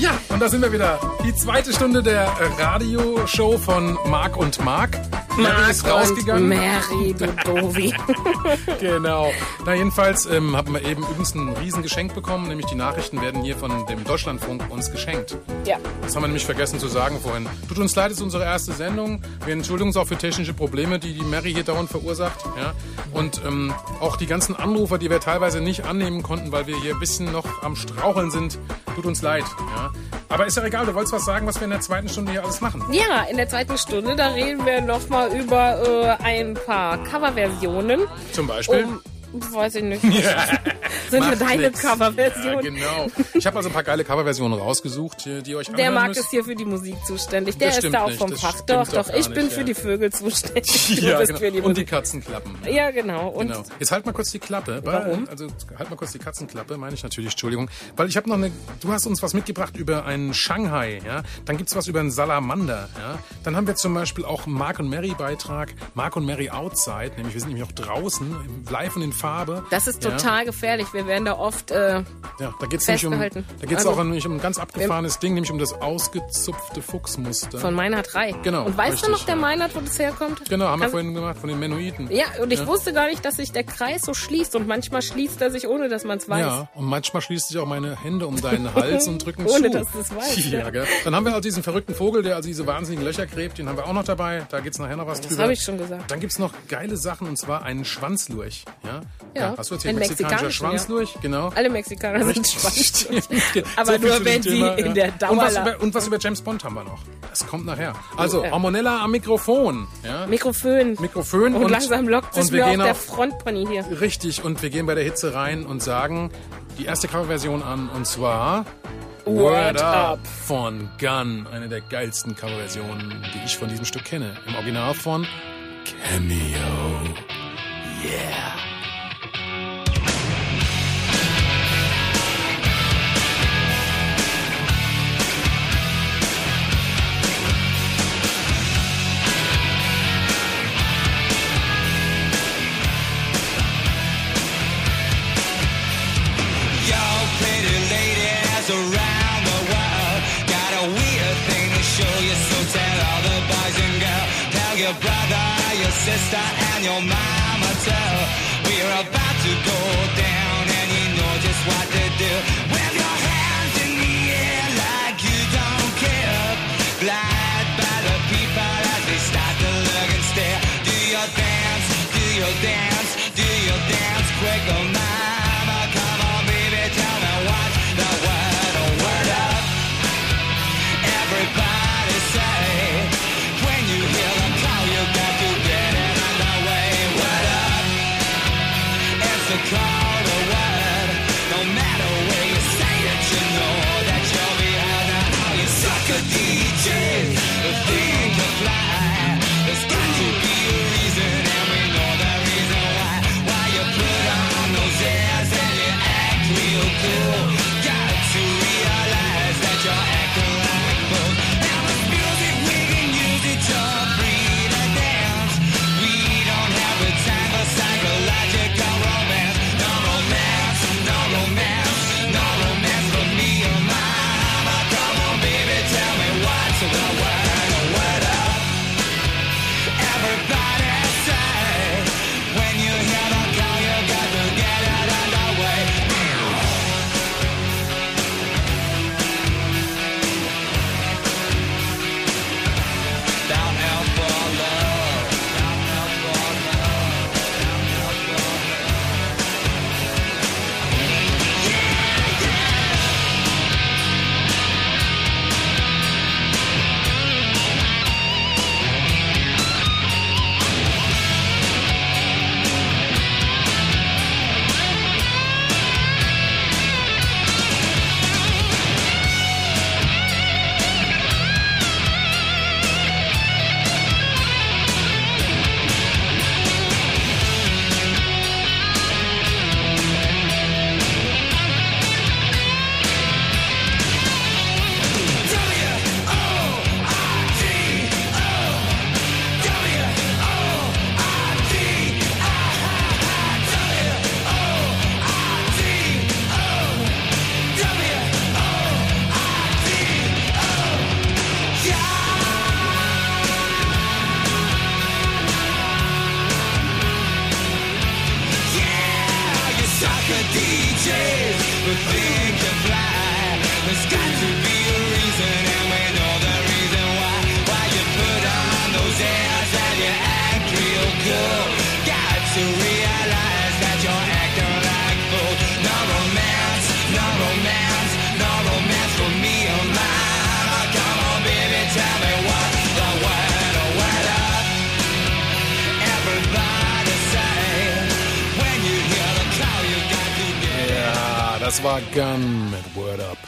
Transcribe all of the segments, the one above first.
Ja, und da sind wir wieder. Die zweite Stunde der Radioshow von Marc und Marc. Mary ist rausgegangen. Mary, du Dovi. genau. Na, jedenfalls ähm, haben wir eben übrigens ein Riesengeschenk bekommen, nämlich die Nachrichten werden hier von dem Deutschlandfunk uns geschenkt. ja. Das haben wir nämlich vergessen zu sagen vorhin. Tut uns leid, es ist unsere erste Sendung. Wir entschuldigen uns auch für technische Probleme, die die Mary hier dauernd verursacht. Ja? Und ähm, auch die ganzen Anrufer, die wir teilweise nicht annehmen konnten, weil wir hier ein bisschen noch am Straucheln sind. Tut uns leid. Ja? Aber ist ja egal, du wolltest was sagen, was wir in der zweiten Stunde hier alles machen. Ja, in der zweiten Stunde, da reden wir nochmal über äh, ein paar Coverversionen. Zum Beispiel. Um, weiß ich nicht. Sind Macht wir deine nix. Ja, genau. Ich habe also ein paar geile Coverversionen rausgesucht, die euch Der Marc müsst. ist hier für die Musik zuständig. Der Das ist da auch vom Fach. Doch, doch doch. Ich bin nicht, für ja. die Vögel zuständig. Ja, bist genau. die Und die. Katzenklappen. Ja, genau. Und Genau. Jetzt halt mal kurz die Klappe. Weil, Warum? Also halt mal kurz die Katzenklappe, meine ich natürlich, Entschuldigung. Weil ich habe noch eine, du hast uns was mitgebracht über einen Shanghai, ja. Dann gibt's was über einen Salamander, ja. Dann haben wir zum Beispiel auch einen Mark und Mary Beitrag, Mark und Mary Outside, nämlich wir sind nämlich auch draußen, live und in Farbe. das ist ja. total gefährlich. Wir werden da oft. Äh, Ja, da geht's nämlich um, festgehalten. da geht's Also- auch nämlich um ein ganz abgefahrenes Ding, nämlich um das ausgezupfte Fuchsmuster. von Meinhard 3. Genau, Und weißt du richtig, noch, der ja. Meinhard, wo das herkommt? genau, haben wir Kann- vorhin gemacht, von den Menoiden. Ja, und ich wusste gar nicht, dass sich der Kreis so schließt. Und manchmal schließt er sich, ohne dass man es weiß. Ja, und manchmal schließt sich auch meine Hände um deinen Hals und drücken zu. Ohne, dass du es weißt, Ja, ja. gell? Dann haben wir also diesen verrückten Vogel, der also diese wahnsinnigen Löcher gräbt, den haben wir auch noch dabei. Da geht's nachher noch was Das drüber. habe ich schon gesagt. Dann gibt's noch geile Sachen, und zwar einen Schwanzlurch. Ja, Ja, du erzählt, einen mexikanischer mexikanischen, Schwanzlurch? Genau. Alle Mexikaner sind. Stimmt. Aber viel nur, wenn sie in der und was, über, und was über James Bond haben wir noch. Das kommt nachher. Also, Ja. Hormonella am Mikrofon. Ja? Mikrofon. Mikrofon Und, und, langsam lockt es wir mir auch der Frontpony hier. Richtig, und wir gehen bei der Hitze rein und sagen die erste Coverversion an, und zwar Word Up. von Gun. Eine der geilsten Coverversionen, die ich von diesem Stück kenne. Im Original von Cameo. Yeah. Sister, and your mama tell. We're about to go down, and you know just what to do. Wave over there. Das war Gun mit Word Up.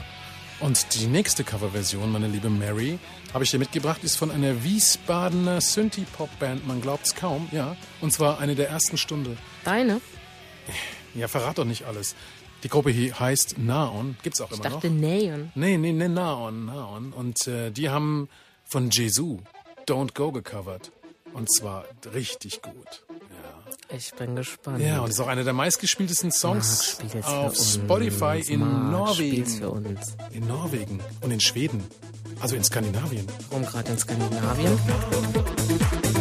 Und die nächste Coverversion, meine liebe Mary, habe ich dir mitgebracht, ist von einer Wiesbadener Synthie-Pop-Band, man glaubt's kaum, ja. Und zwar eine der ersten Stunde. Deine? Ja, verrat doch nicht alles. Die Gruppe hier heißt Naon, gibt's auch Ich immer dachte noch. Neon. Nee, nee, nee, Naon, Naon. Und äh, die haben von Jesu Don't Go gecovert. Und zwar richtig gut. Ich bin gespannt. Ja, und ist auch einer der meistgespieltesten Songs auf uns. Spotify in für Norwegen. uns. In Norwegen und in Schweden. Also in Skandinavien. Warum gerade in Skandinavien?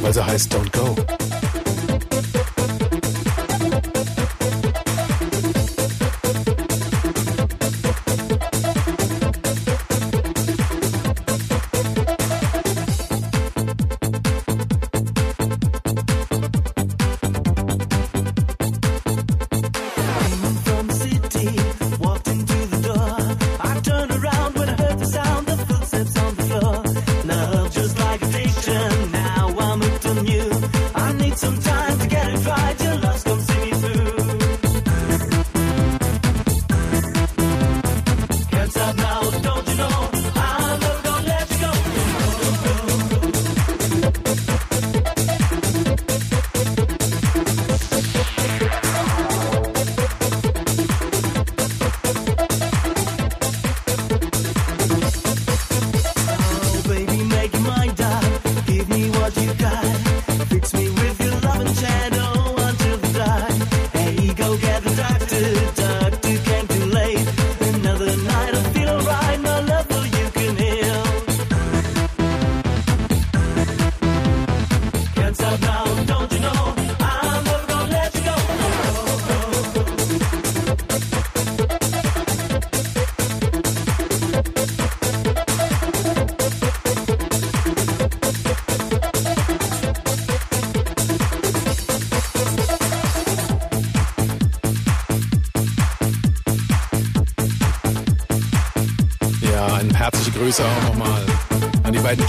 Weil sie heißt Don't Go.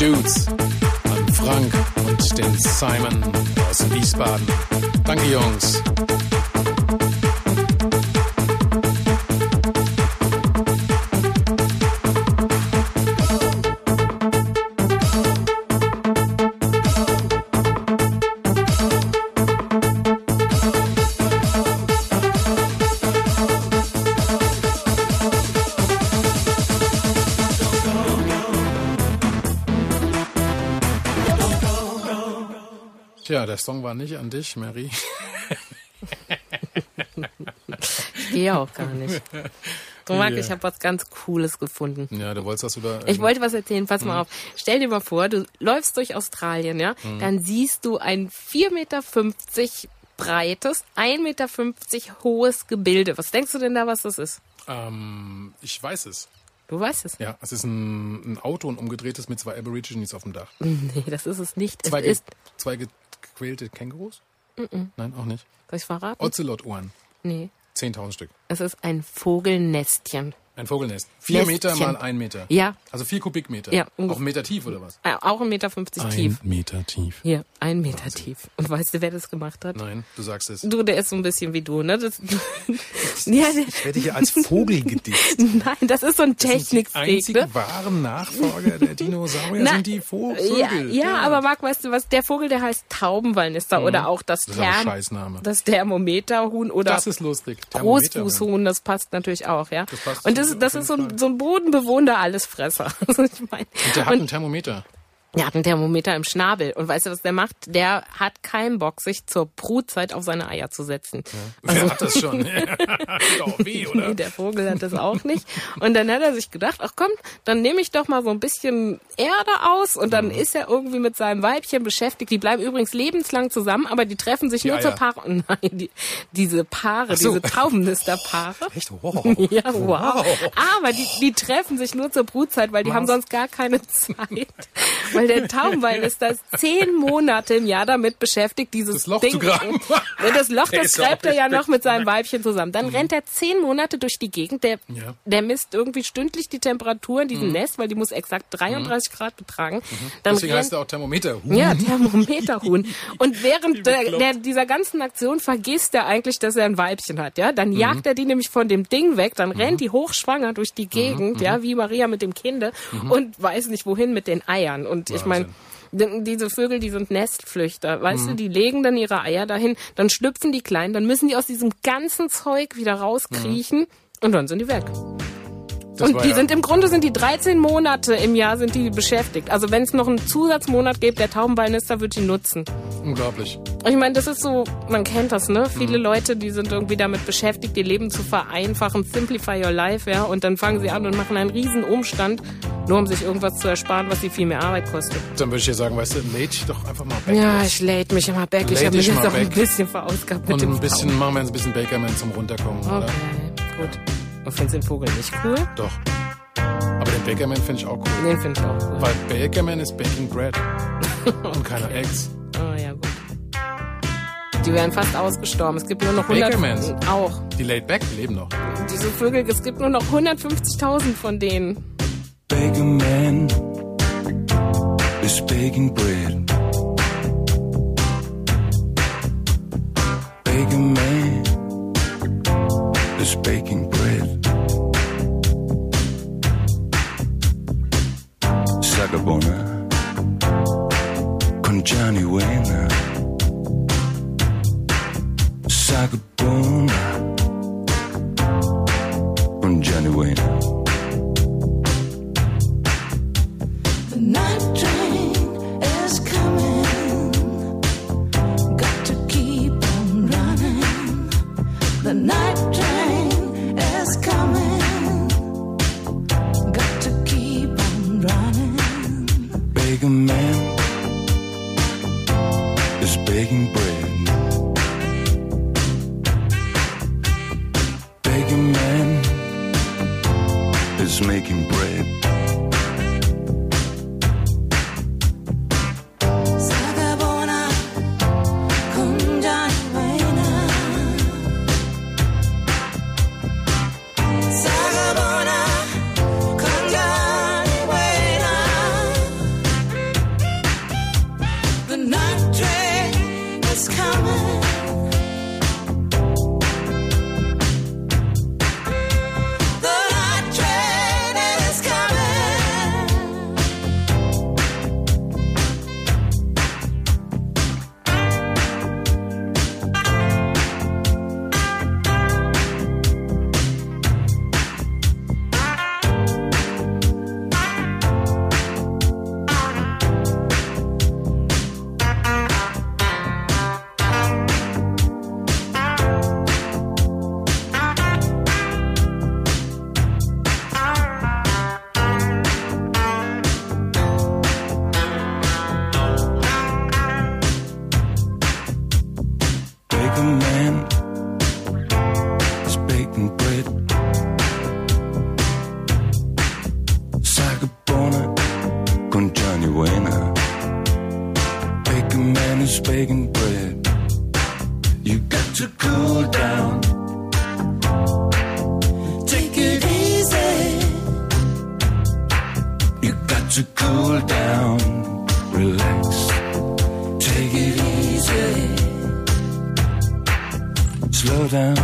Dudes, an Frank und den Simon aus Wiesbaden. Danke, Jungs. Der Song war nicht an dich, Mary. Ich gehe auch gar nicht. Du Marc, ich habe was ganz Cooles gefunden. Ja, du wolltest was über... Ich wollte was erzählen, pass Mhm. mal auf. Stell dir mal vor, du läufst durch Australien, ja, dann siehst du ein 4,50 Meter breites, 1,50 Meter hohes Gebilde. Was denkst du denn da, was das ist? ähm, ich weiß es. Du weißt es. Ja, es ist ein, ein Auto, ein umgedrehtes mit zwei Aborigines auf dem Dach. Nee, das ist es nicht. Zwei, es ge ist, zwei gequälte Kängurus? Nein, auch nicht. soll ich verraten? Ozelotohren. Nee. 10.000 Stück. Es ist ein Vogelnestchen. Ein Vogelnest. Vier Nestchen. Meter mal ein Meter. Ja. Also vier Kubikmeter. Ja, Auch einen Meter tief oder was? Äh, auch 1,50 Meter tief. Meter tief. Hier, ein Meter tief. Und weißt du, wer das gemacht hat? Nein, du sagst es. Du, der ist so ein bisschen wie du, ne? Das, ja, der, Ich werde hier als Vogel gedisst. nein, das ist so ein Die Technikfreak, einzigen ne? wahren Nachfolger der Dinosaurier Na, sind die Vo Ja, Vögel. ja, aber Marc, weißt du was? Der Vogel, der heißt Taubenwallnister oder auch das, Mhm. Das ein Therm das Thermometerhuhn oder Das ist lustig. Großfußhuhn, das passt natürlich auch, ja. passt und das, das ist so ein, so ein bodenbewohnender Allesfresser. Also ich mein, Und der hat ein Thermometer. Der hat ein Thermometer im Schnabel. Und weißt du, was der macht? Der hat keinen Bock, sich zur Brutzeit auf seine Eier zu setzen. Wer hat das schon? Weh, oder? Nee, der Vogel hat das auch nicht. Und dann hat er sich gedacht, ach komm, dann nehme ich doch mal so ein bisschen Erde aus und Mhm. dann ist er irgendwie mit seinem Weibchen beschäftigt. Die bleiben übrigens lebenslang zusammen, aber die treffen sich Die nur Eier. zur Paare. Nein, die, diese Paare, so. diese Taubennisterpaare. Echt? Wow. Ja, wow. Aber die, die treffen sich nur zur Brutzeit, weil die haben sonst gar keine Zeit. Weil der Taubenbein ist das zehn Monate im Jahr damit beschäftigt, dieses Das Loch Ding. zu graben. Das Loch, das gräbt er ja noch mit seinem Weibchen zusammen. Dann rennt er zehn Monate durch die Gegend. Der, Mhm. Ja. Mhm. der misst irgendwie stündlich die Temperatur in diesem Nest, weil die muss exakt 33 Grad betragen. Dann Deswegen rennt, heißt er auch Thermometer. ja, Thermometerhuhn. Und während der, der, dieser ganzen Aktion vergisst er eigentlich, dass er ein Weibchen hat, ja. Dann Mhm. jagt er die nämlich von dem Ding weg, dann rennt die hochschwanger durch die Gegend, Mhm. ja, wie Maria mit dem Kinde und weiß nicht wohin mit den Eiern. Und ich meine, diese Vögel, die sind Nestflüchter, weißt Mhm. du, die legen dann ihre Eier dahin, dann schlüpfen die klein, dann müssen die aus diesem ganzen Zeug wieder rauskriechen und dann sind die weg. Das und die ja- sind im Grunde sind die 13 Monate im Jahr sind die beschäftigt. Also wenn es noch einen Zusatzmonat gibt, der Taubenbeinister wird die nutzen. Unglaublich. Ich meine, das ist so, man kennt das, ne? Viele Mhm. Leute, die sind irgendwie damit beschäftigt, ihr Leben zu vereinfachen, simplify your life, ja, und dann fangen sie an und machen einen riesen Umstand, nur um sich irgendwas zu ersparen, was sie viel mehr Arbeit kostet. Dann würde ich dir sagen, weißt du, lade dich doch einfach mal back. Ja, ich lädt mich immer back. Ich Lade habe mich jetzt mal auch ein back. bisschen verausgabt mit Und dem ein bisschen, machen wir jetzt ein bisschen Bakerman zum Runterkommen, oder? Okay, gut. Und findest den Vogel nicht cool? Doch. Aber den Bakerman finde ich auch cool. Den finde ich auch cool. Weil Bakerman ist Baking Bread. Und keine Eggs. Oh ja, gut. Die wären fast ausgestorben. Es gibt nur noch 100... Bakermans. Auch. Die Laid Back leben noch. Diese Vögel, es gibt nur noch 150.000 von denen. Baker man is baking bread. Is baking bread. Sagabona con Johnny Wayne. Is making bread. Baking bread. You got to cool down. Take it easy. You got to cool down. Relax. Take it easy. Slow down,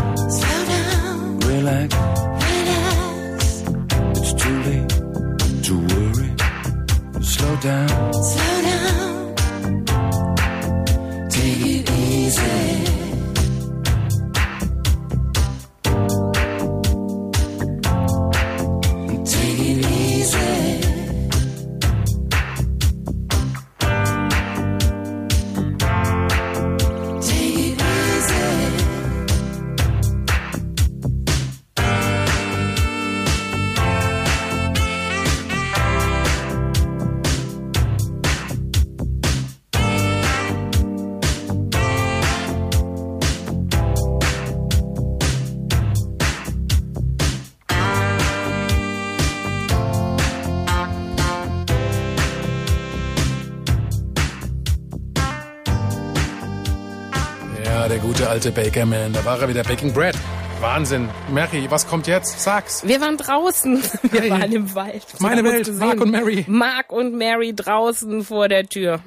der gute alte Bakerman. Da war er wieder Baking Bread. Wahnsinn. Mary, was kommt jetzt? Sag's. Wir waren draußen. Wir Hey. waren im Wald. Wir Meine Welt. Mark und Mary. Mark und Mary draußen vor der Tür.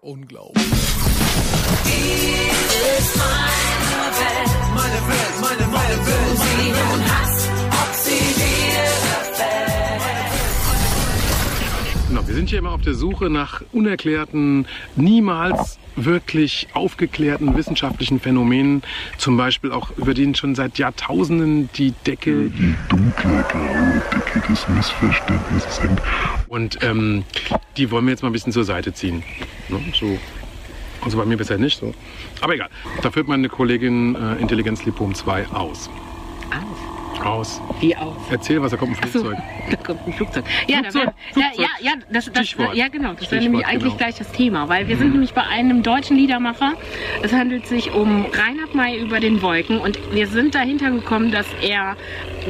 Unglaublich. Genau, wir sind hier immer auf der Suche nach unerklärten, niemals wirklich aufgeklärten wissenschaftlichen Phänomenen. Zum Beispiel auch über den schon seit Jahrtausenden die Decke Die dunkle graue Decke des Missverständnisses hängt. Und ähm, die wollen wir jetzt mal ein bisschen zur Seite ziehen. Ne? So. Also bei mir bisher nicht so. Aber egal. Da führt meine Kollegin äh, Intelligenzlipom 2 aus. Aus. Wie auf? Erzähl was, da kommt ein Ach so, Flugzeug. da kommt ein Flugzeug. Ja, Flugzeug, da wär, Flugzeug. ja, ja, das, das, Stichwort. ja, genau. Das wäre nämlich eigentlich genau. Mhm. gleich das Thema, weil wir sind nämlich bei einem deutschen Liedermacher. Es handelt sich um Reinhard May über den Wolken und wir sind dahinter gekommen, dass er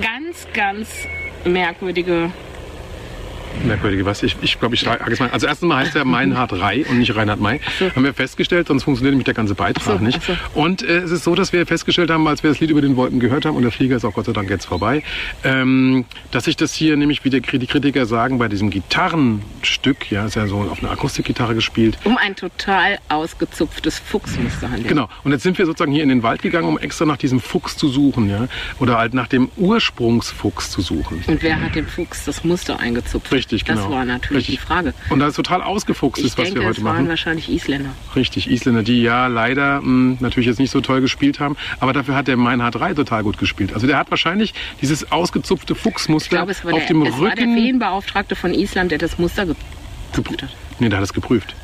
ganz, ganz merkwürdige Merkwürdige was. Ich, ich glaube, ich sage es mal. Also erstens mal heißt er Meinhard Rei und nicht Reinhard May. Haben wir festgestellt, sonst funktioniert nämlich der ganze Beitrag so, nicht. so. Und äh, es ist so, dass wir festgestellt haben, als wir das Lied über den Wolken gehört haben, und der Flieger ist auch Gott sei Dank jetzt vorbei, ähm, dass sich das hier nämlich, wie die Kritiker sagen, bei diesem Gitarrenstück, ja, ist ja so auf einer Akustikgitarre gespielt, um ein total ausgezupftes Fuchsmuster handelt. Genau. Und jetzt sind wir sozusagen hier in den Wald gegangen, um extra nach diesem Fuchs zu suchen, ja, oder halt nach dem Ursprungsfuchs zu suchen. Und wer hat dem Fuchs das Muster eingezupft? Richtig, genau. Das war natürlich Richtig. die Frage. Und da es total ausgefuchst Ich ist, was denke, wir heute waren machen. wahrscheinlich Isländer. Richtig, Isländer, die ja leider mh, natürlich jetzt nicht so toll gespielt haben, aber dafür hat der Meinhard 3 total gut gespielt. Also der hat wahrscheinlich dieses ausgezupfte Fuchsmuster war, auf der, dem es war der Rücken. Feenbeauftragte von Island, der das Muster geprüft. hat. Nee, der hat es geprüft.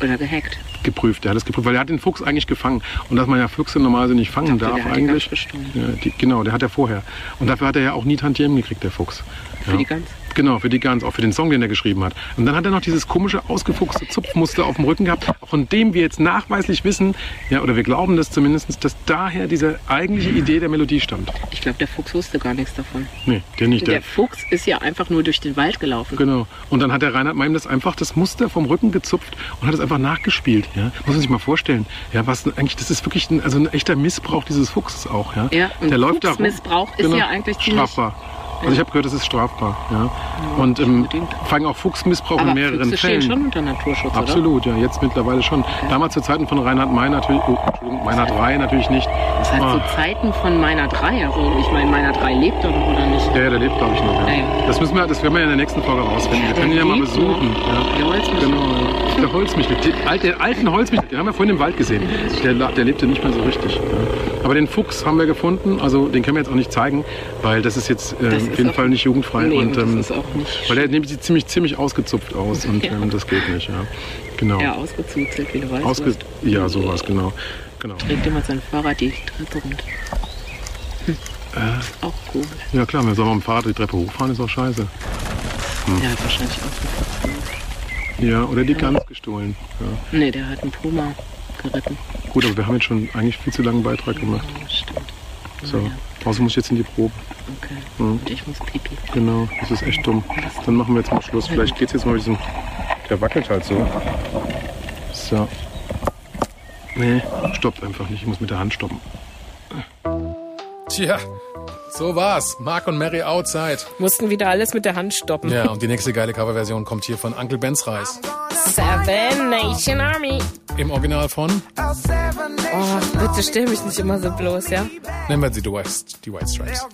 Oder gehackt. Geprüft, der hat es geprüft, weil er hat den Fuchs eigentlich gefangen. Und dass man ja Füchse normalerweise nicht fangen dachte, darf der eigentlich. Ja, die, genau, der hat er vorher. Und dafür hat er ja auch nie Tantiemen gekriegt, der Fuchs. Für ja. die Gans. Genau, für die Gans, auch für den Song, den er geschrieben hat. Und dann hat er noch dieses komische, ausgefuchste Zupfmuster auf dem Rücken gehabt, von dem wir jetzt nachweislich wissen, ja, oder wir glauben das zumindest, dass daher diese eigentliche Idee der Melodie stammt. Ich glaube, der Fuchs wusste gar nichts davon. Nee, der nicht. Der Der, Fuchs ist ja einfach nur durch den Wald gelaufen. genau. Und dann hat der Reinhard Meim das einfach das Muster vom Rücken gezupft und hat es einfach nachgespielt. Ja? Muss man sich mal vorstellen. Ja, was eigentlich, das ist wirklich ein, also ein echter Missbrauch dieses Fuchses auch. Ja, Ja, und der läuft da rum. Fuchsmissbrauch ist ja eigentlich ziemlich- strafbar. Also ich habe gehört, das ist strafbar. Ja. Und ähm, fangen auch Fuchsmissbrauch Aber in mehreren Füchse stehen Fällen. schon unter Naturschutz, oder? Absolut, ja, jetzt mittlerweile schon. Damals zu Zeiten von Reinhard May natürlich, oh, Entschuldigung, Meinhard Rei natürlich nicht. Das hat Ah. zu Zeiten von meiner drei. Also ich meine, meiner drei lebt doch noch, oder nicht? Ja, ja, der lebt, glaube ich, noch. Ja. Ja, ja. Das müssen wir, das werden wir in der nächsten Folge rausfinden. Wir können ihn ja mal besuchen. noch. Ja. Der Holzmichel. Genau, ja. der Holzmichel. Den alten, Holzmichel, den haben wir vorhin im Wald gesehen. Der, der lebte nicht mehr so richtig. Ja. Aber den Fuchs haben wir gefunden, also den können wir jetzt auch nicht zeigen, weil das ist jetzt äh, Das auf jeden Fall nicht jugendfrei. Nee, und, und das ähm, ist auch nicht weil der nämlich sieht ziemlich, ziemlich ausgezupft aus und Ja. ähm, das geht nicht. Ja. Genau. Ja, ausgezuzelt, wie du weißt. Ausge was. ja, sowas, genau. genau. Trägt immer sein Fahrrad die Treppe runter. Hm. Äh. Auch komisch. Ja klar, wenn wir mit dem Fahrrad die Treppe hochfahren, ist auch scheiße. Hm. Hat wahrscheinlich auch. Ja, oder die Gans gestohlen. Ja. Nee, der hat einen Puma geritten. Gut, aber wir haben jetzt schon eigentlich viel zu langen Beitrag gemacht. Ja, stimmt. So, Ja, außerdem muss ich jetzt in die Probe. okay. Hm. Und ich muss pipi. Genau, das ist echt dumm. Dann machen wir jetzt mal Schluss. Vielleicht geht's jetzt mal mit diesem... Der wackelt halt so. So. Nee, stoppt einfach nicht. Ich muss mit der Hand stoppen. Tja, so war's. Mark und Mary outside. Mussten wieder alles mit der Hand stoppen. Ja, und die nächste geile Coverversion kommt hier von Uncle Ben's Reis. Seven Nation Army. Im Original von, Oh, bitte stell mich nicht immer so bloß, ja? nennen wir sie die White, die White Stripes.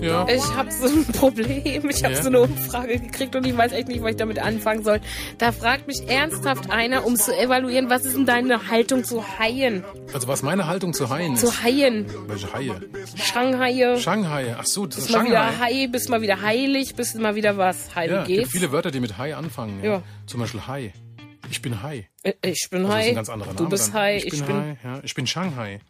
Ja. Ich habe so ein Problem. Ich habe Ja. so eine Umfrage gekriegt und ich weiß echt nicht, was ich damit anfangen soll. Da fragt mich ernsthaft einer, um zu evaluieren, was ist denn deine Haltung zu Haien? Also was meine Haltung zu Haien ist. Zu Haien. Welche Haie? Shanghai. Shanghai. Ach so, das ist Bist mal wieder Shanghai. Hai, bist mal wieder heilig, bist mal wieder was. Heil, Ja, wie gibt viele Wörter, die mit Hai anfangen. Ja. Ja. Zum Beispiel Hai. Ich bin Hai. Äh, Ich bin Das ist Hai. ein ganz anderer Name. du bist. Hai, Ich bin, Hai. Ja, ich bin Shanghai.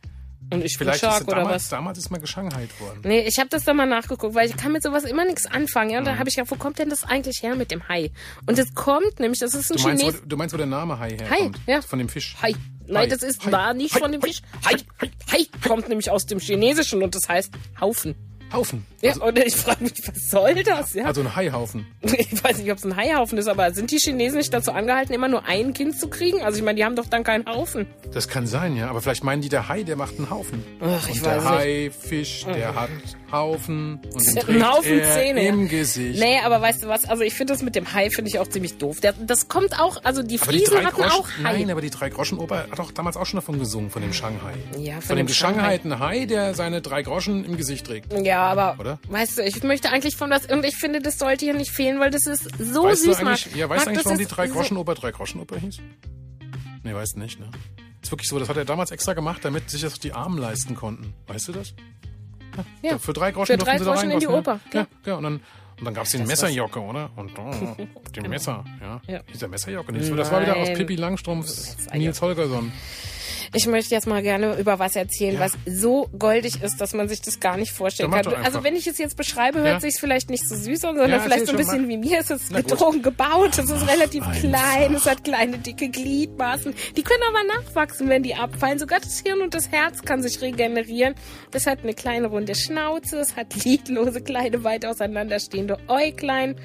Und ich bin Vielleicht Shark ist oder damals, was. damals ist mal geschanghait worden. Nee, ich habe das dann mal nachgeguckt, weil ich kann mit sowas immer nichts anfangen. Ja? Und Mhm. dann habe ich gedacht, wo kommt denn das eigentlich her mit dem Hai? Und es kommt nämlich, das ist ein Du meinst, wo, Chines... du meinst, wo der Name Hai herkommt? ja. Von dem Fisch. Hai. Nein, Hai. das ist Hai. da nicht Hai. von dem Hai. Fisch. Hai, Hai, Hai kommt nämlich aus dem Chinesischen und das heißt Haufen. Haufen. Ja, und ich frage mich, was soll das? Ja? Also ein Haihaufen. Ich weiß nicht, ob es ein Haihaufen ist, aber sind die Chinesen nicht dazu angehalten, immer nur ein Kind zu kriegen? Also ich meine, die haben doch dann keinen Haufen. Das kann sein, ja. Aber vielleicht meinen die, der Hai, der macht einen Haufen. Ach, ich und der weiß nicht. Mhm. Haifisch, der hat Haufen und den Ein trägt Haufen er Zähne. im Gesicht. Nee, aber weißt du was? Also ich finde das mit dem Hai finde ich auch ziemlich doof. Der, das kommt auch, also die Aber die Friesen drei hatten Groschen, auch Hai. nein, aber die drei Groschen Oper hat doch damals auch schon davon gesungen, von dem Shanghai. Ja, von von, dem dem geschanghaiten Hai, der seine drei Groschen im Gesicht trägt. Ja, aber Oder? weißt du, ich möchte eigentlich von das und ich finde, das sollte hier nicht fehlen, weil das ist so Weißt du süß, Marc. ja, weißt du eigentlich, warum die drei Groschen Oper drei Groschen Oper hieß? Nee, weißt du nicht, ne? Ist wirklich so, das hat er damals extra gemacht, damit sich das die Armen leisten konnten. Weißt du das? Ja. Für drei Groschen Für drei durften sie da Groschen in die Oper, Ja, ja, und dann, und dann gab es den Messerjocke, oder? Und oh, den Messer, ja. Ja. Dieser Messerjocke. Das war wieder aus. Pippi Langstrumpfs Nils Holgersson. Ich möchte jetzt mal gerne über was erzählen, was so goldig ist, dass man sich das gar nicht vorstellen kann. Also wenn ich es jetzt beschreibe, hört Ja. sich's vielleicht nicht so süß an, sondern Ja, vielleicht so ein bisschen wie mir. Es ist betrogen gebaut, es ist relativ Einfach. klein, es hat kleine, dicke Gliedmaßen. Die können aber nachwachsen, wenn die abfallen. Sogar das Hirn und das Herz kann sich regenerieren. Es hat eine kleine runde Schnauze, es hat lidlose, kleine, weit auseinanderstehende Äuglein.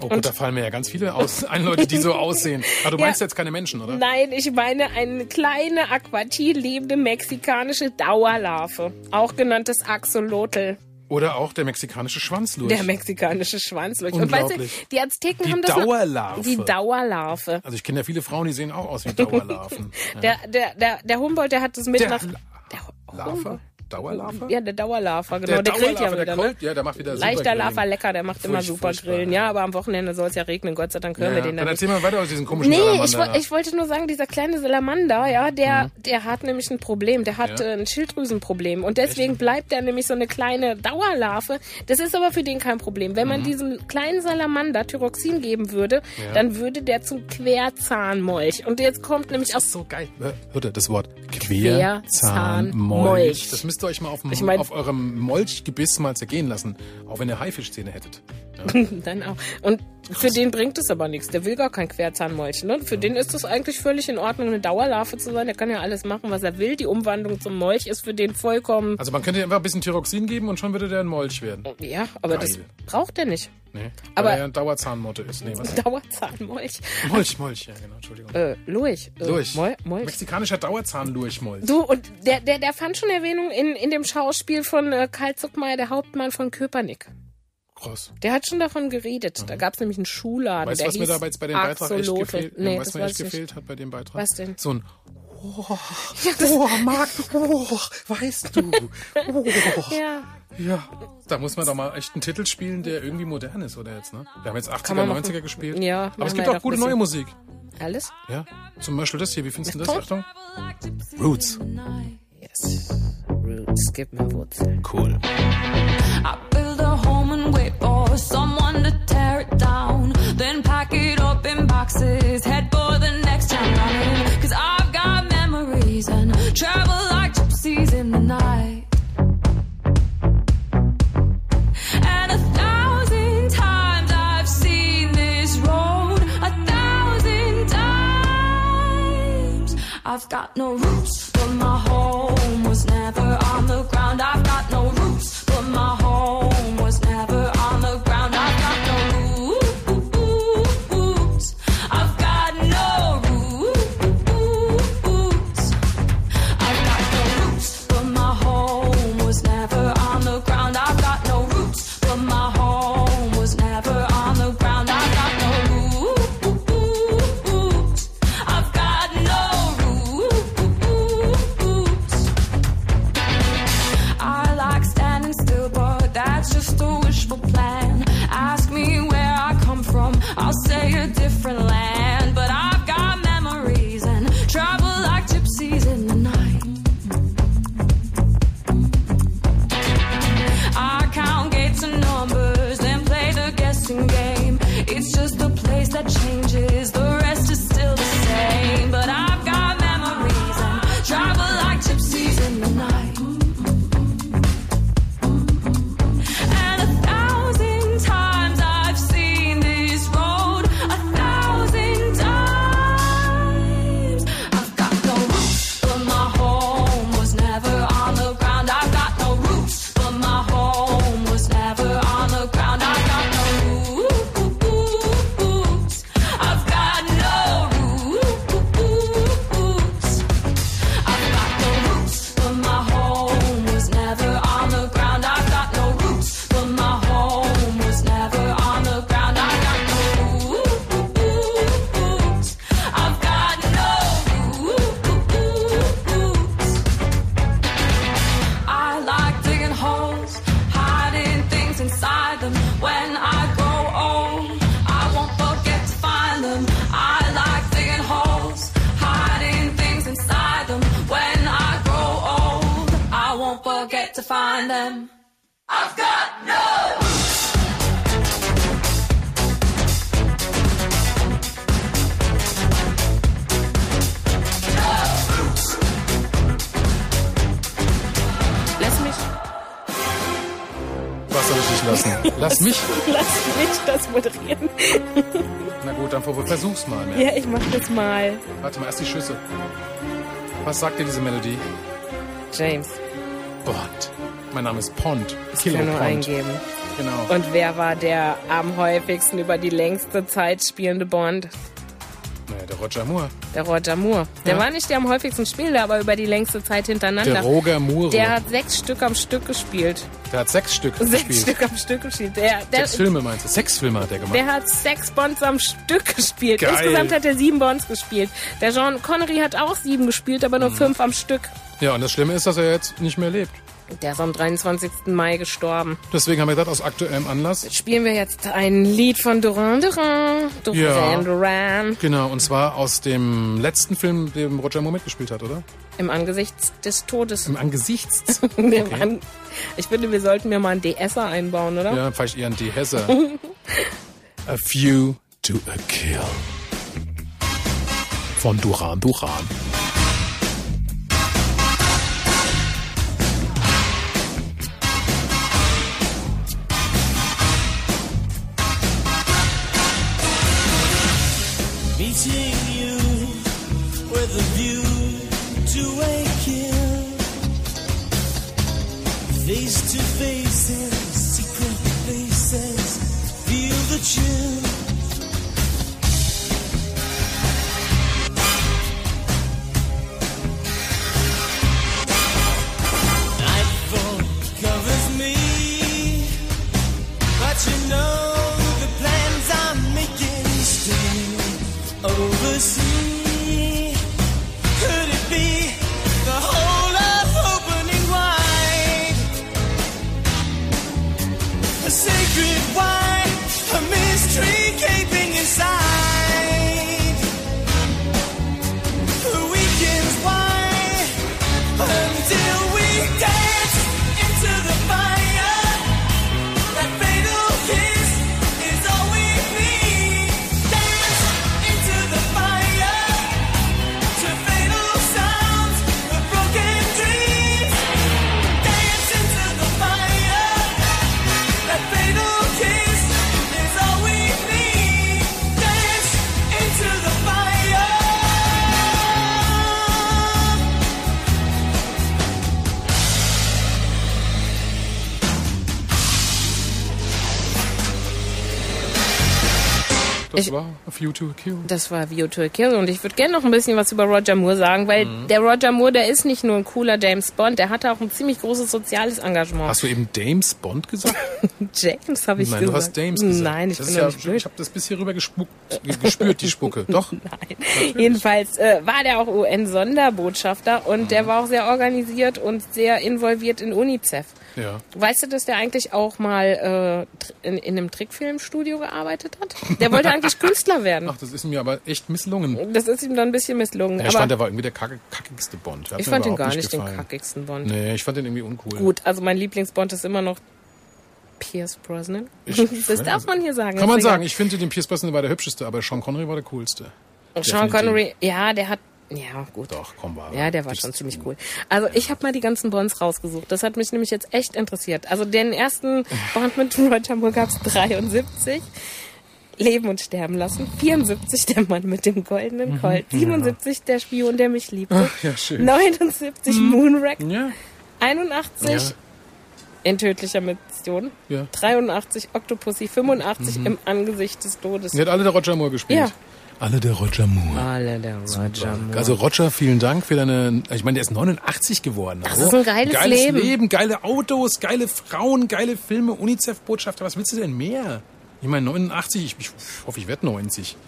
Oh gut, da fallen mir ja ganz viele aus, ein Leute, die so aussehen. Aber du Ja. meinst jetzt keine Menschen, oder? Nein, ich meine eine kleine Aquatie lebende mexikanische Dauerlarve, auch genanntes Axolotl. Oder auch der mexikanische Schwanzlurch. Der mexikanische Schwanzlurch. Und weißt du, die Azteken Die haben das. noch- Dauerlarve. Die Dauerlarve. also ich kenne ja viele Frauen, die sehen auch aus wie Dauerlarven. Ja. Der, der, der, der Humboldt, der hat das mit Der nach. La- Der Larve? Humboldt. Dauerlarve? Ja, der Dauerlarver, genau. Der Der, grillt ja Dauerlarve, der wieder, ne? Grillt, ja, der macht wieder Leichter. Lava lecker, der macht immer super. Grillen. Ja, aber am Wochenende soll es ja regnen, Gott sei Dank hören Ja, wir den dann dann erzähl mal weiter aus diesem komischen Nee, Salamander. ich, ich wollte nur sagen, dieser kleine Salamander, ja, der, der hat nämlich ein Problem. Der hat Mhm. Ja. äh, ein Schilddrüsenproblem. Und deswegen bleibt er nämlich so eine kleine Dauerlarve. Das ist aber für den kein Problem. Wenn man Mhm. diesem kleinen Salamander Thyroxin geben würde, dann würde der zum Querzahnmolch. Und jetzt kommt nämlich aus so geil. Äh, Hört ihr das Wort? Querzahnmolch. Das müsst ihr euch mal auf, dem, Ich mein- auf eurem Molchgebiss mal zergehen lassen. Auch wenn ihr Haifischzähne hättet. dann auch. Und für den bringt es aber nichts. Der will gar kein Querzahnmolch. Ne? Für den ist es eigentlich völlig in Ordnung, eine Dauerlarve zu sein. Der kann ja alles machen, was er will. Die Umwandlung zum Molch ist für den vollkommen. Also man könnte ihm einfach ein bisschen Tyroxin geben und schon würde der ein Molch werden. Ja, aber das Geil. braucht er nicht. Nee, Aber- weil er ja ein Dauerzahnmotte ist. Nee, was? Dauerzahnmolch. Molch, Molch, ja genau, Entschuldigung. Äh, Lurch. Äh, Lurch. Mol Molch. Mexikanischer Dauerzahnlurchmolch. Du, und der, der, der fand schon Erwähnung in, in dem Schauspiel von äh, Karl Zuckmeier, der Hauptmann von Köpernick. Krass. Der hat schon davon geredet. Da gab es nämlich einen Schuhladen. Weißt du, was mir da jetzt bei dem Beitrag echt Axolotl. gefehlt, Nee, das du, mir echt gefehlt hat bei dem Beitrag? Was denn? So ein Oh, Marc, oh, weißt du. Oh. Ja. Ja, da muss man doch mal echt einen Titel spielen, der irgendwie modern ist, oder jetzt, ne? Wir haben jetzt 80er, man machen. 90er gespielt. Ja, Aber es gibt auch gute neue. Musik. Alles? Ja, zum Beispiel das hier. Wie findest du das? Achtung. Roots. Yes. Roots, gib mir Wurzeln. Cool. I build a home and wait for someone to tear it down. Then pack it up in boxes, head for the next town I've seen this road, a thousand times. I've got no roots, find them. I've got no Lass mich, Was soll ich dich lassen? Lass mich. lass mich das moderieren. Na gut, dann ver- versuch's mal. Mel. Ja, ich mach das mal. Warte mal, erst die Schüsse. Was sagt dir diese Melodie? James, Bond. Mein Name ist Pond. ich Kilo kann nur Pond. eingeben. Genau. Und wer war der am häufigsten über die längste Zeit spielende Bond? Naja, der Roger Moore. Der Roger Moore. Der Ja. war nicht der am häufigsten spielende, aber über die längste Zeit hintereinander. Der Roger Moore. Der hat sechs Stück am Stück gespielt. Der hat sechs Stück Sechs gespielt. Stück am Stück gespielt. Der, der, Sechs Filme meinst du? Sechs Filme hat der gemacht. der hat sechs Bonds am Stück gespielt. Geil. Insgesamt hat er sieben Bonds gespielt. Der John Connery hat auch sieben gespielt, aber nur Mhm. fünf am Stück. Ja, und das Schlimme ist, dass er jetzt nicht mehr lebt. Der ist am 23. Mai gestorben. Deswegen haben wir gedacht, aus aktuellem Anlass. Spielen wir jetzt ein Lied von Duran Duran. Duran Ja. Duran. Genau, und zwar aus dem letzten Film, dem Roger Moore mitgespielt hat, oder? Im Angesicht des Todes. Im Angesichts. Im An ich finde, wir sollten mir mal einen DSer einbauen, oder? Ja, vielleicht eher ein Dehesser. a Few to a Kill. Von Duran Duran. Few to a Kill. Das war View to a Kill und ich würde gerne noch ein bisschen was über Roger Moore sagen, weil Mhm. der Roger Moore, der ist nicht nur ein cooler James Bond, der hatte auch ein ziemlich großes soziales Engagement. Hast du eben Dames Bond gesagt? James habe ich Nein, gesagt. du hast Dames gesagt. Nein, ich das bin ja, nicht blöd. Ich habe das bis hier rüber gespuckt, ge- gespürt, die Spucke. Doch. Nein. Jedenfalls äh, war der auch UN-Sonderbotschafter und Mhm. der war auch sehr organisiert und sehr involviert in UNICEF. Ja. Weißt du, dass der eigentlich auch mal äh, in, in einem Trickfilmstudio gearbeitet hat? Der wollte eigentlich Künstler werden. Ach, das ist mir aber echt misslungen. Das ist ihm dann ein bisschen misslungen. Ja, ich aber fand, der war irgendwie der kacke, kackigste Bond. Hat ich fand ihn überhaupt gar nicht den gefallen. kackigsten Bond. Nee, ich fand den irgendwie uncool. Gut, also mein Lieblingsbond ist immer noch Pierce Brosnan. Ich- das darf man hier sagen. Kann man sagen, ich finde den Pierce Brosnan war der hübscheste, aber Sean Connery war der coolste. Sean definitiv. Connery, ja, der hat, ja gut. Doch, komm war. Ja, der war schon ziemlich cool. Also ich habe mal die ganzen Bonds rausgesucht. Das hat mich nämlich jetzt echt interessiert. Also den ersten Bond mit Roger Moore gab's 73. Leben und sterben lassen. 74 der Mann mit dem goldenen Colt. 77 der Spion, der mich liebte. Mhm, Ach, ja, schön. 79 Moonrack. Ja, 81 Ja. in tödlicher Mission. ja. 83 Octopussy. 85 im Angesicht des Todes. Die hat alle der Roger Moore gespielt. Ja. Alle der Roger Moore. Alle der Roger Moore. Also Roger, vielen Dank für deine. Ich meine, der ist 89 geworden. Das also. ist ein geiles geiles Leben. Leben, geile Autos, geile Frauen, geile Filme, UNICEF-Botschafter. Was willst du denn mehr? Ich meine, 89, ich, ich hoffe, ich werde 90.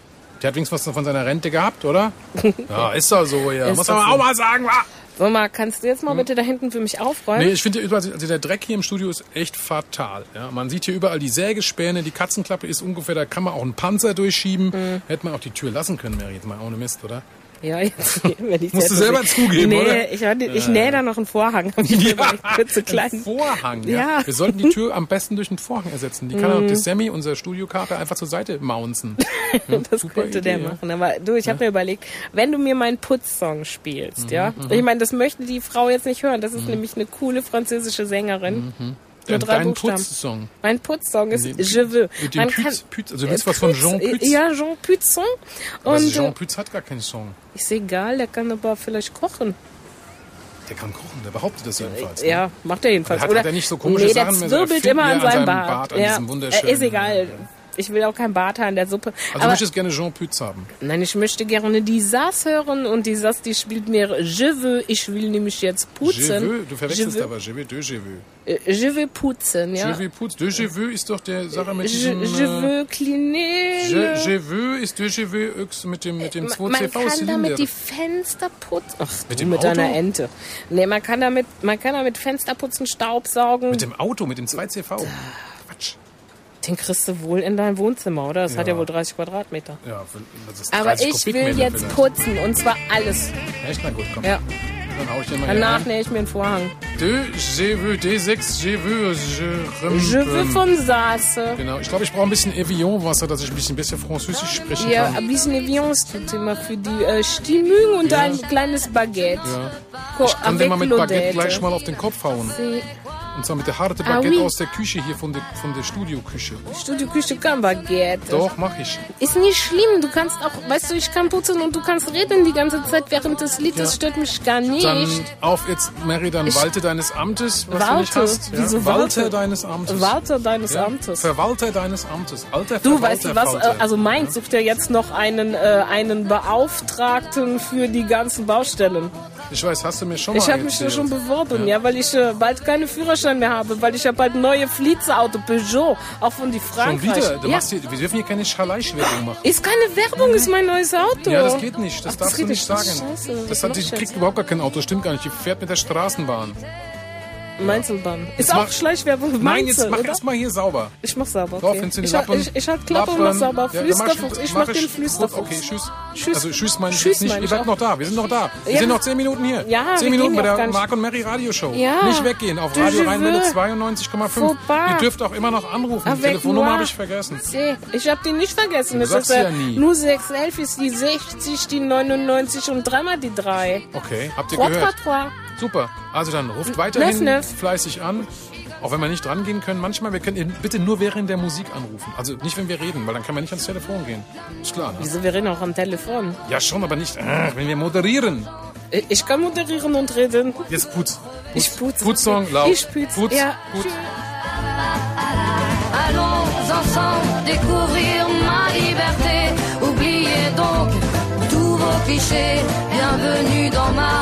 Der hat wenigstens was von seiner Rente gehabt, oder? Ja, ist doch so, ja. Muss man so. auch mal sagen, wa? So, mal, kannst du jetzt mal bitte da hinten für mich aufräumen? Nee, ich finde überall, also der Dreck hier im Studio ist echt fatal. Ja, man sieht hier überall die Sägespäne, die Katzenklappe ist ungefähr, da kann man auch einen Panzer durchschieben. Mhm. Hätte man auch die Tür lassen können, wäre jetzt mal ohne Mist, oder? Ja, jetzt, wenn ich Musst du jetzt- selber zugeben, nee, oder? ich, ich nähe da noch einen Vorhang. Mir überlegt, kurze ein. Vorhang. Ja. Ja. Mhm. Wir sollten die Tür am besten durch einen Vorhang ersetzen. Die kann auch die Sammy, unser Studiokater, einfach zur Seite mounzen. Ja, Das super könnte Idee, der ja. machen. Aber du, ich habe mir überlegt, wenn du mir meinen Putzsong spielst, Mhm, ja. Ich meine, das möchte die Frau jetzt nicht hören. Das ist nämlich eine coole französische Sängerin. Nur drei Dein Buchstaben. Putzsong. Mein Putzsong ist Den- Je veux. Mit dem Man kann, Pütz, Pütz, also du willst was von Jean Pütz, Pütz? Ja, Jean Pützsong. Also Und Jean äh, Pütz hat gar keinen Song. ist egal, der kann aber vielleicht kochen. Der kann kochen, der behauptet das jedenfalls. ne? Ja, macht er jedenfalls. Hat- Oder, hat er nicht so komische nee, der Sachen mehr, zwirbelt immer er an an seinem seinem Bart. Bart, an ja. Äh, Ist egal. Ich will auch kein Barthaar in der Suppe. Also du aber möchtest gerne Jean Pütz haben. nein, ich möchte gerne die Sass hören und die Sass, die spielt mir Je veux. Ich will nämlich jetzt Je putzen. veux, du verwechselst je veux, aber. Je veux, de je veux. äh, Je veux putzen, ja. Je veux Putz. De je veux ist doch der Sache mit Je, diesem... je äh, veux cleaner. Je, je veux ist de je veux mit dem, mit dem Ma- Man kann 2CV-Zylinder. damit die Fenster putzen. Ach, Mit dem mit Auto? deiner Ente. Nee, man kann damit, man kann damit Fenster putzen, Staubsaugen. Mit dem Auto, mit dem 2CV. Den kriegst du wohl in dein Wohnzimmer, oder? Das hat Ja. ja wohl 30 Quadratmeter. Ja, das ist Aber 30 ich will jetzt vielleicht. putzen und zwar alles. Echt? Na gut, komm. Ja. Dann hau ich dir mal Danach nähe ich mir einen Vorhang. De, je veux, D6, je veux, je rem, Je veux von Sasse. Genau, ich glaube, ich brauche ein bisschen Evian-Wasser, dass ich ein bisschen besser Französisch sprechen Ja, kann. ein bisschen Evian-Tut immer für die äh, Stimmung und ein kleines Baguette. Ja. Ich kann avec mal mit Baguette gleich mal auf den Kopf hauen. Sie- Und zwar mit der harte Ah, Baguette oui. aus der Küche hier von der, von der Studioküche. Studioküche kann Baguette. Doch, mach ich. Ist nicht schlimm. Du kannst auch, weißt du, ich kann putzen und du kannst reden die ganze Zeit während des Liedes. Ja. Stört mich gar nicht. Dann auf jetzt, Mary, dann Ich- walte deines Amtes, was du Walte? nicht hast. Ja? Wieso Walte Walte? deines Amtes. Warte deines Ja? Amtes. Verwalter deines Amtes. Alter Du, weißt du was? Falter. äh, Also Mainz sucht ja jetzt noch einen, äh, einen Beauftragten für die ganzen Baustellen. Ich weiß, hast du mir schon mal Ich habe mich da schon beworben, ja, weil ich äh, bald keinen Führerschein mehr habe, weil ich habe bald neue Flitze-Auto Peugeot, auch von die Schon Frankreich. wieder? Du ja. machst hier, wir dürfen hier keine Schalleischwerbung machen. Ist keine Werbung, ist mein neues Auto. Ja, das geht nicht. Das Ach, darfst du geht nicht sagen. Scheiße, das hat, die ich kriegt überhaupt gar kein Auto. Stimmt gar nicht. Die fährt mit der Straßenbahn. Mainzelbahn. Ist Jetzt auch mach- Schleichwerbung. Nein, Mainzel, jetzt mach oder? erst mal hier sauber. Ich mach sauber. Drauf, Okay. die ich, Lappen? ich, ich halt Klappe und mach sauber. Ja, Flüsterfuchs. mach- Ich mach mach den ich- Flüsterfuchs. Okay, tschüss. Tschüss. Also tschüss, mein Tschüss, nicht. meine Ihr ich auch. noch da. Wir sind noch da. Wir Ja. sind noch zehn Minuten hier. Ja, zehn Minuten bei ja der nicht- Mark und Mary Radioshow. Ja. Nicht weggehen. Auf Radio Rheinwelle veux. 92,5. Fauxpas. Ihr dürft auch immer noch anrufen. Avec Die Telefonnummer habe ich vergessen. Ich hab die nicht vergessen. Das ist äh, ja nie. nur 611 ist die 60, die 99 und dreimal die 3. Okay, habt ihr 3, gehört? 3, 3. Super. Also dann ruft weiterhin Neuf, neuf. fleißig an. Auch wenn wir nicht dran gehen können. Manchmal, wir können bitte nur während der Musik anrufen. Also nicht, wenn wir reden, weil dann kann man nicht ans Telefon gehen. Ist klar, ne? Wieso, wir reden auch am Telefon. Ja, schon, aber nicht, äh, wenn wir moderieren. Ich ich kann moderieren und reden. Jetzt Putz. Ich putze. Putzsong, laut. Ich putze. Putz, Ja. Putz. Allons ensemble découvrir ma liberté. Oubliez donc tous vos clichés. Bienvenue dans ma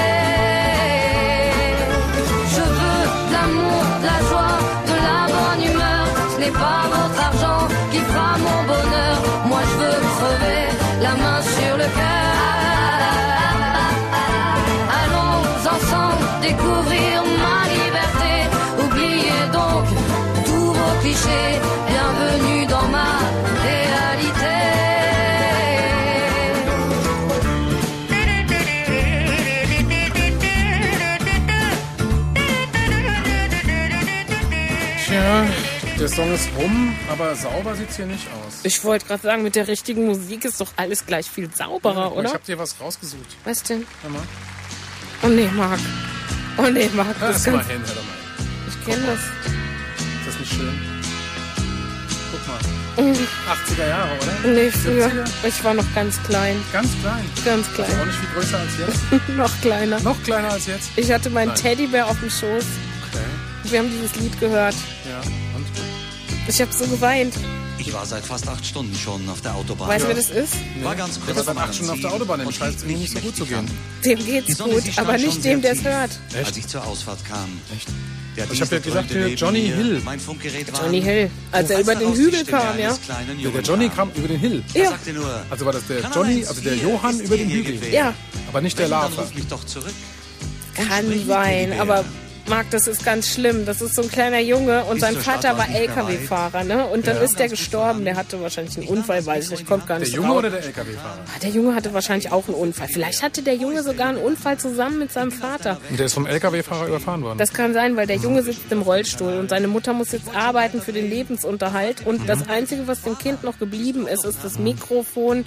Découvrir ma liberté. Oubliez donc tous vos clichés. Bienvenue dans ma réalité. Tja, der Song ist rum, aber sauber sieht's hier nicht aus. Ich wollte gerade sagen, mit der richtigen Musik ist doch alles gleich viel sauberer, Aber oder? Ich habe dir was rausgesucht. Was denn? Hör mal. Oh nee, Marc. Oh nee, Marc. Hör Das das mal kann, hin, hör doch mal. ich kenne das. Ist das nicht schön? Guck mal. 80er Jahre, oder? Nee, früher. 70er? Ich war noch ganz klein. Ganz klein. Ganz Auch klein. nicht viel größer als jetzt. noch kleiner. Noch kleiner als jetzt. Ich hatte meinen Nein. Teddybär auf dem Schoß. Okay. Wir haben dieses Lied gehört. Ja. Und? Ich habe so geweint. Ich war seit fast acht Stunden schon auf der Autobahn. Weißt du, wer das ist? War ganz kurz war vor seit acht Stunden auf der Autobahn. Dem scheint es nicht so gut zu gehen. Dem geht's gut, aber nicht dem, der es hört. Als ich zur Ausfahrt kam. Echt? Der Ich hab ja gesagt, hier Johnny mir. Hill. Mein Funkgerät war Johnny. Hill, als er über den Hügel kam, ja. kleinen Der, Johnny war. kam über den Hill. Ja. Also war das der "Kann Johnny, also der Johann über den Hügel. Ja, Aber nicht der zurück. kann sein. Aber Marc, das ist ganz schlimm. Das ist so ein kleiner Junge und Bis sein Vater war LKW-Fahrer, ne? Und dann ist der gestorben. Der hatte wahrscheinlich einen Unfall, weiß ich nicht. Kommt gar Der nicht Junge drauf. oder der LKW-Fahrer? Ah, Der Junge hatte wahrscheinlich auch einen Unfall. Vielleicht hatte der Junge sogar einen Unfall zusammen mit seinem Vater. Und der ist vom LKW-Fahrer überfahren worden. Das kann sein, weil der Junge sitzt im Rollstuhl und seine Mutter muss jetzt arbeiten für den Lebensunterhalt. Und das Einzige, was dem Kind noch geblieben ist, ist das Mikrofon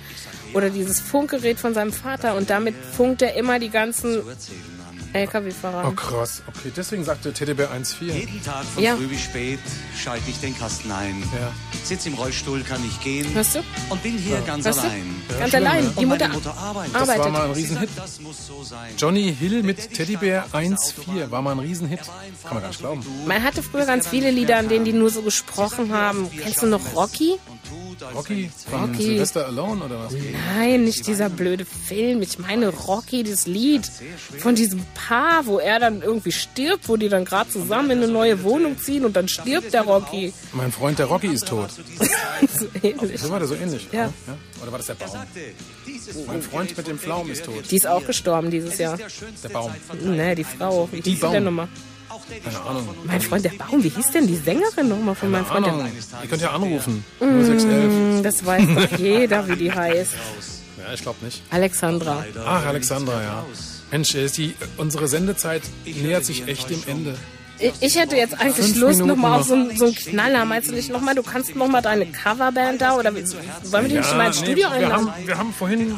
oder dieses Funkgerät von seinem Vater. Und damit funkt er immer die ganzen LKW-Fahrer Oh krass. Okay, deswegen sagte Teddybär 1,4. Jeden Tag von Ja. früh bis spät schalte ich den Kasten ein. Ja. Sitz im Rollstuhl, kann nicht gehen. Hörst du? Und bin hier ganz Hörst allein. Ganz schlimm, allein. ja. Die Mutter Mutter arbeitet. Das war mal ein Riesenhit. Das muss so sein. Johnny Hill mit Teddybär 1,4 war mal ein Riesenhit. Kann man gar nicht glauben. Man hatte früher ganz viele Lieder, an denen die nur so gesprochen haben. Kennst du noch Rocky? Rocky von Rocky. Sylvester Alone oder was? Nein, nicht dieser blöde Film. Ich meine Rocky, das Lied von diesem Paar, wo er dann irgendwie stirbt, wo die dann gerade zusammen in eine neue Wohnung ziehen und dann stirbt der Rocky. Mein Freund der Rocky ist tot. so ähnlich. So war der so ähnlich. Ja. Oder war das der Baum? Mein Freund mit dem Pflaumen ist tot. Die ist auch gestorben dieses Jahr. Der Baum. Ne, die Frau. Wie Die Baum. nochmal? Keine Ahnung. Mein Freund der Baum. Wie hieß denn die Sängerin nochmal von meinem Freund der. Baum? Ihr könnt ja anrufen. 0611. Hm, Das weiß doch jeder, wie die heißt. Ja, ich glaube nicht. Alexandra. Ach, Alexandra, ja. Mensch, ist die, unsere Sendezeit nähert sich echt dem Ende. Ich, hätte jetzt eigentlich Fünf Lust nochmal auf noch. so, einen- so einen Knaller. Meinst du nicht nochmal, du kannst nochmal deine Coverband da oder wollen wir die nicht mal ins nee, Studio wir, einladen? haben, wir haben vorhin,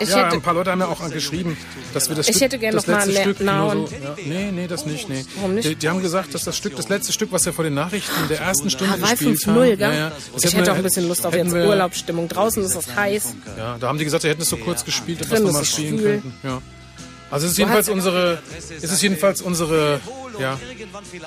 Ich ja, hätte- ein paar Leute haben ja auch geschrieben, dass wir das Ich Stück, hätte gern das noch mal letzte einen Stück nur so, ja, nee, nee, das nicht, nee. Warum nicht? Die, die haben gesagt, dass das Stück, das letzte Stück, was wir vor den Nachrichten der ersten Stunde Hawaii gespielt 5-0, haben. gell? Ja, ja. Das Ich hätte wir- auch ein bisschen Lust auf jetzt wir- Urlaubsstimmung. Draußen ist es heiß. Ja, da haben die gesagt, sie hätten es so kurz gespielt, dass wir nochmal spielen könnten. Ja. Also es ist jedenfalls unsere, es ist jedenfalls unsere, ja,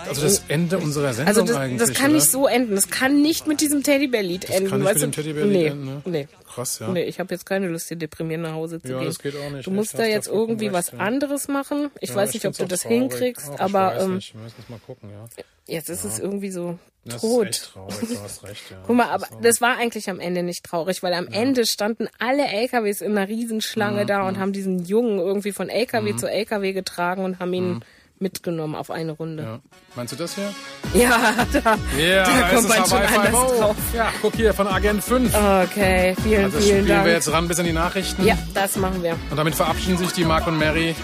also das Ende unserer Sendung Also das, eigentlich. das kann oder? nicht so enden. Das kann nicht mit diesem Teddybär-Lied enden. kann nicht mit dem? Teddybär-Lied nee. enden, ne? Nee. Krass, ja. Nee, ich habe jetzt keine Lust, hier deprimierend nach Hause zu Ja, gehen. das geht auch nicht. Du musst da jetzt irgendwie was ja. anderes machen. Ich Ja, weiß ich nicht, ob find's du das traurig. hinkriegst, Ach, ich aber weiß ähm, nicht. Wir müssen es mal gucken, ja. jetzt ist es irgendwie so Das ist tot. echt traurig, du hast recht, ja. Guck mal, aber Das das war eigentlich am Ende nicht traurig, weil am Ende standen alle LKWs in einer Riesenschlange da und haben diesen Jungen irgendwie von LKW zu LKW getragen und haben ihn mitgenommen auf eine Runde. Ja. Meinst du das hier? Ja, da, Ja, da kommt man schon anders drauf. Ja, guck hier, von Agent 5. Okay, vielen, Also vielen spielen Dank. wir jetzt ran bis an die Nachrichten. Ja, das machen wir. Und damit verabschieden sich die Mark und Mary.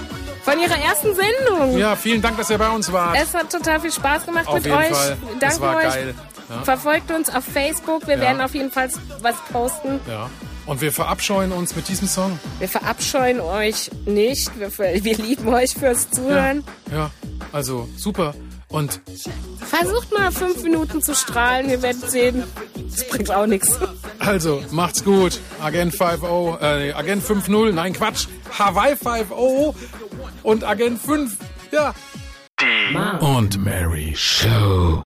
Von Ihrer ersten Sendung. Ja, vielen Dank, dass ihr bei uns wart. Es hat total viel Spaß gemacht Auf mit euch. Fall. Danke Das war euch. geil. Ja. Verfolgt uns auf Facebook. Wir Ja. werden auf jeden Fall was posten. ja. Und wir verabscheuen uns mit diesem Song. Wir verabscheuen euch nicht. Wir, wir lieben euch fürs Zuhören. Ja, also super. Und Versucht mal fünf Minuten zu strahlen. Wir werden sehen. Das bringt auch nichts. also, macht's gut. Agent 5-0, äh, Agent 5-0, nein Quatsch. Hawaii 5-0 und Agent 5. Ja, und Mary Show.